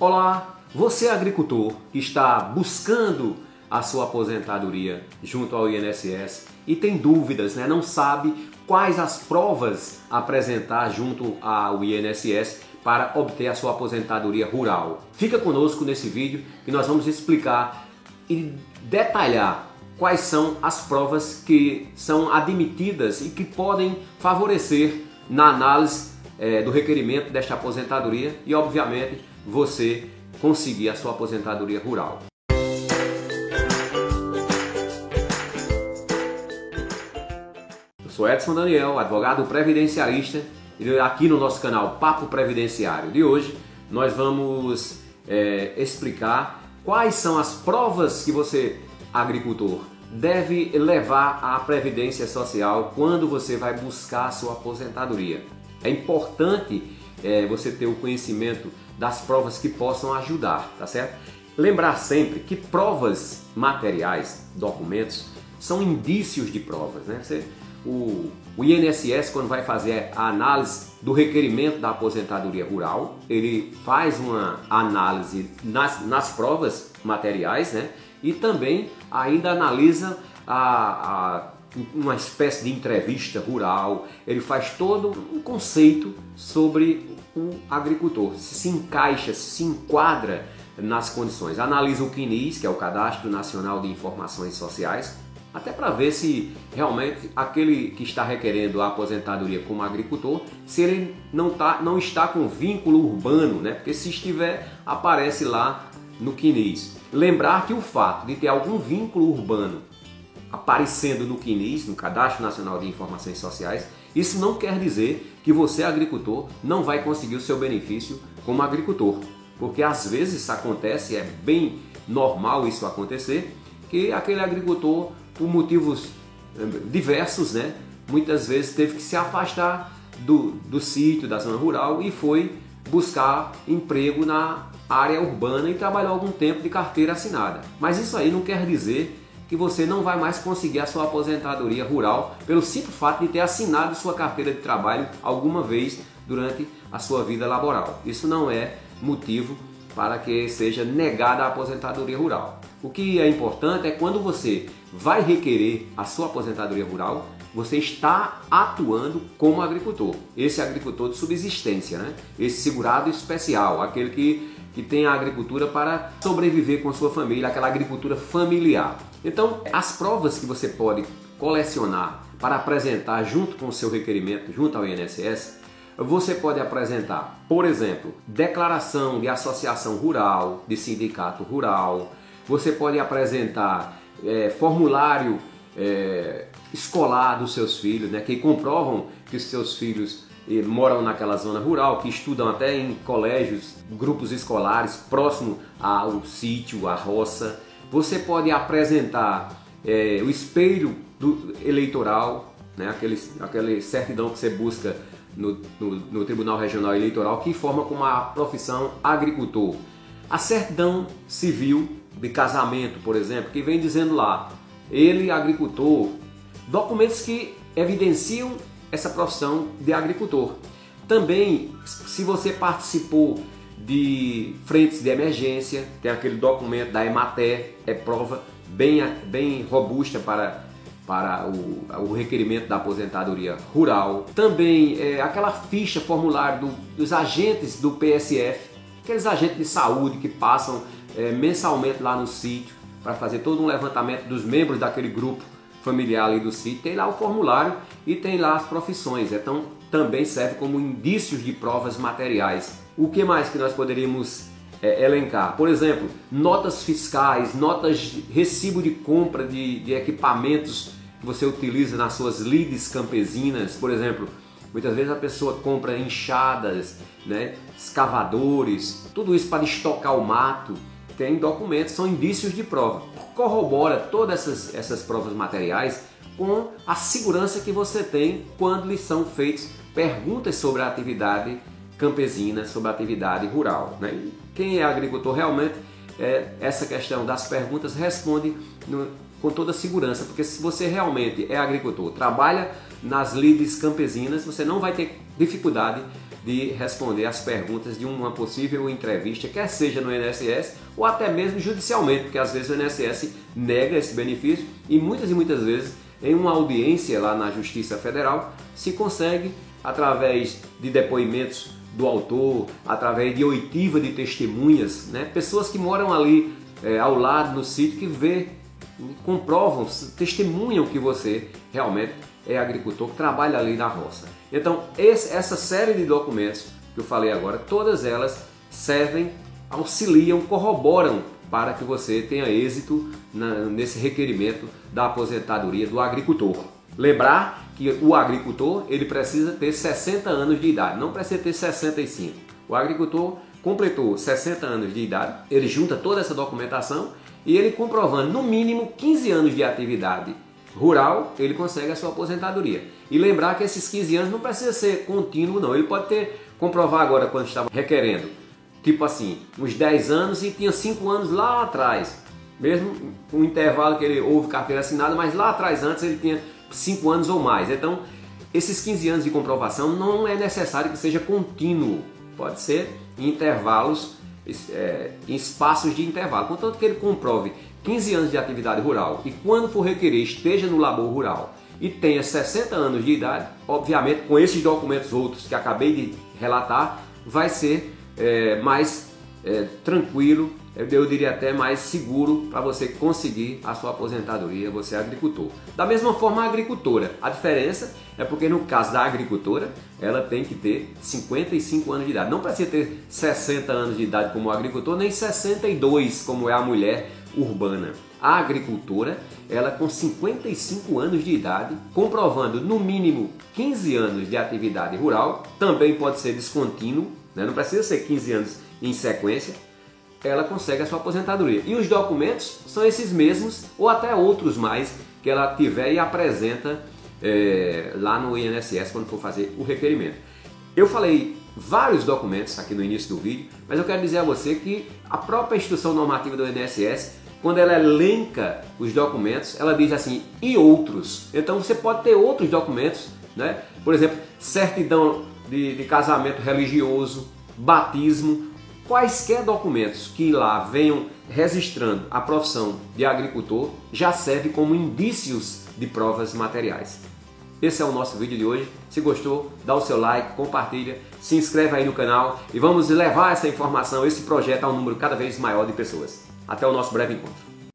Olá, você é agricultor que está buscando a sua aposentadoria junto ao INSS e tem dúvidas, né? não sabe quais as provas apresentar junto ao INSS para obter a sua aposentadoria rural. Fica conosco nesse vídeo que nós vamos explicar e detalhar quais são as provas que são admitidas e que podem favorecer na análise é, do requerimento desta aposentadoria e, obviamente, você conseguir a sua aposentadoria rural. Eu sou Edson Daniel, advogado previdenciarista, e aqui no nosso canal Papo Previdenciário de hoje nós vamos é, explicar quais são as provas que você agricultor deve levar à previdência social quando você vai buscar a sua aposentadoria. É importante é, você ter o conhecimento das provas que possam ajudar, tá certo? Lembrar sempre que provas materiais, documentos, são indícios de provas, né? Você, o, o INSS, quando vai fazer a análise do requerimento da aposentadoria rural, ele faz uma análise nas, nas provas materiais, né? e também ainda analisa a, a, uma espécie de entrevista rural, ele faz todo um conceito sobre o agricultor, se encaixa, se se enquadra nas condições. Analisa o CNIS, que é o Cadastro Nacional de Informações Sociais, até para ver se realmente aquele que está requerendo a aposentadoria como agricultor, se ele não, tá, não está com vínculo urbano, né? Porque se estiver, aparece lá no CNIS. Lembrar que o fato de ter algum vínculo urbano aparecendo no CNIS, no Cadastro Nacional de Informações Sociais, isso não quer dizer que você, agricultor, não vai conseguir o seu benefício como agricultor. Porque às vezes acontece, é bem normal isso acontecer, que aquele agricultor, por motivos eh, diversos, né, muitas vezes teve que se afastar do, do sítio, da zona rural e foi buscar emprego na área urbana e trabalhou algum tempo de carteira assinada. Mas isso aí não quer dizer que você não vai mais conseguir a sua aposentadoria rural pelo simples fato de ter assinado sua carteira de trabalho alguma vez durante a sua vida laboral. Isso não é motivo para que seja negada a aposentadoria rural. O que é importante é quando você vai requerer a sua aposentadoria rural, você está atuando como agricultor. Esse agricultor de subsistência, né? Esse segurado especial, aquele que que tem a agricultura para sobreviver com sua família, aquela agricultura familiar. Então, as provas que você pode colecionar para apresentar junto com o seu requerimento, junto ao INSS, você pode apresentar, por exemplo, declaração de associação rural, de sindicato rural, você pode apresentar é, formulário é, escolar dos seus filhos, né, que comprovam que os seus filhos moram naquela zona rural, que estudam até em colégios, grupos escolares próximo ao sítio, à roça. Você pode apresentar é, o espelho do eleitoral, né, aquele, aquele certidão que você busca no, no, no Tribunal Regional Eleitoral, que informa como a profissão agricultor. A certidão civil de casamento, por exemplo, que vem dizendo lá, ele agricultor, documentos que evidenciam essa profissão de agricultor. Também, se você participou de frentes de emergência, tem aquele documento da Emater, é prova bem, bem robusta para, para o, o requerimento da aposentadoria rural. Também é, aquela ficha formulário do, dos agentes do PSF, aqueles agentes de saúde que passam é, mensalmente lá no sítio para fazer todo um levantamento dos membros daquele grupo familiar ali do sítio, tem lá o formulário e tem lá as profissões. Então também serve como indícios de provas materiais. O que mais que nós poderíamos é, elencar? Por exemplo, notas fiscais, notas de recibo de compra de, de equipamentos que você utiliza nas suas lides campesinas, por exemplo. Muitas vezes a pessoa compra enxadas, né, escavadores, tudo isso para estocar o mato tem documentos, são indícios de prova. Corrobora todas essas, essas provas materiais com a segurança que você tem quando lhe são feitas perguntas sobre a atividade campesina, sobre a atividade rural. Né? Quem é agricultor realmente, é, essa questão das perguntas responde no, com toda segurança, porque se você realmente é agricultor, trabalha nas lides campesinas, você não vai ter dificuldade de responder as perguntas de uma possível entrevista, quer seja no INSS ou até mesmo judicialmente, porque às vezes o INSS nega esse benefício e muitas e muitas vezes em uma audiência lá na Justiça Federal se consegue através de depoimentos do autor, através de oitiva de testemunhas, né? pessoas que moram ali é, ao lado no sítio que vê, comprovam, testemunham que você realmente é agricultor que trabalha ali na roça. Então, esse, essa série de documentos que eu falei agora, todas elas servem, auxiliam, corroboram para que você tenha êxito na, nesse requerimento da aposentadoria do agricultor. Lembrar que o agricultor ele precisa ter 60 anos de idade, não precisa ter 65. O agricultor completou 60 anos de idade, ele junta toda essa documentação e ele comprovando no mínimo 15 anos de atividade rural, ele consegue a sua aposentadoria. E lembrar que esses 15 anos não precisa ser contínuo, não. Ele pode ter, comprovar agora quando estava requerendo, tipo assim, uns 10 anos e tinha 5 anos lá atrás. Mesmo um intervalo que ele houve carteira assinada, mas lá atrás antes ele tinha 5 anos ou mais. Então, esses 15 anos de comprovação não é necessário que seja contínuo. Pode ser em intervalos, é, em espaços de intervalo. Contanto que ele comprove 15 anos de atividade rural e quando for requerer esteja no labor rural e tenha 60 anos de idade, obviamente com esses documentos outros que acabei de relatar, vai ser é, mais é, tranquilo, eu diria até mais seguro para você conseguir a sua aposentadoria, você é agricultor. Da mesma forma a agricultora, a diferença é porque no caso da agricultora, ela tem que ter 55 anos de idade. Não precisa ter 60 anos de idade como agricultor, nem 62 como é a mulher urbana. A agricultora, ela com 55 anos de idade, comprovando no mínimo 15 anos de atividade rural, também pode ser descontínuo, né? não precisa ser 15 anos em sequência, ela consegue a sua aposentadoria. E os documentos são esses mesmos, ou até outros mais, que ela tiver e apresenta é, lá no INSS quando for fazer o requerimento. Eu falei vários documentos aqui no início do vídeo, mas eu quero dizer a você que a própria instrução normativa do INSS, quando ela elenca os documentos, ela diz assim, e outros. Então você pode ter outros documentos, né? por exemplo, certidão de, de casamento religioso, batismo, quaisquer documentos que lá venham registrando a profissão de agricultor já serve como indícios de provas materiais. Esse é o nosso vídeo de hoje. Se gostou, dá o seu like, compartilha, se inscreve aí no canal e vamos levar essa informação, esse projeto a um número cada vez maior de pessoas. Até o nosso breve encontro.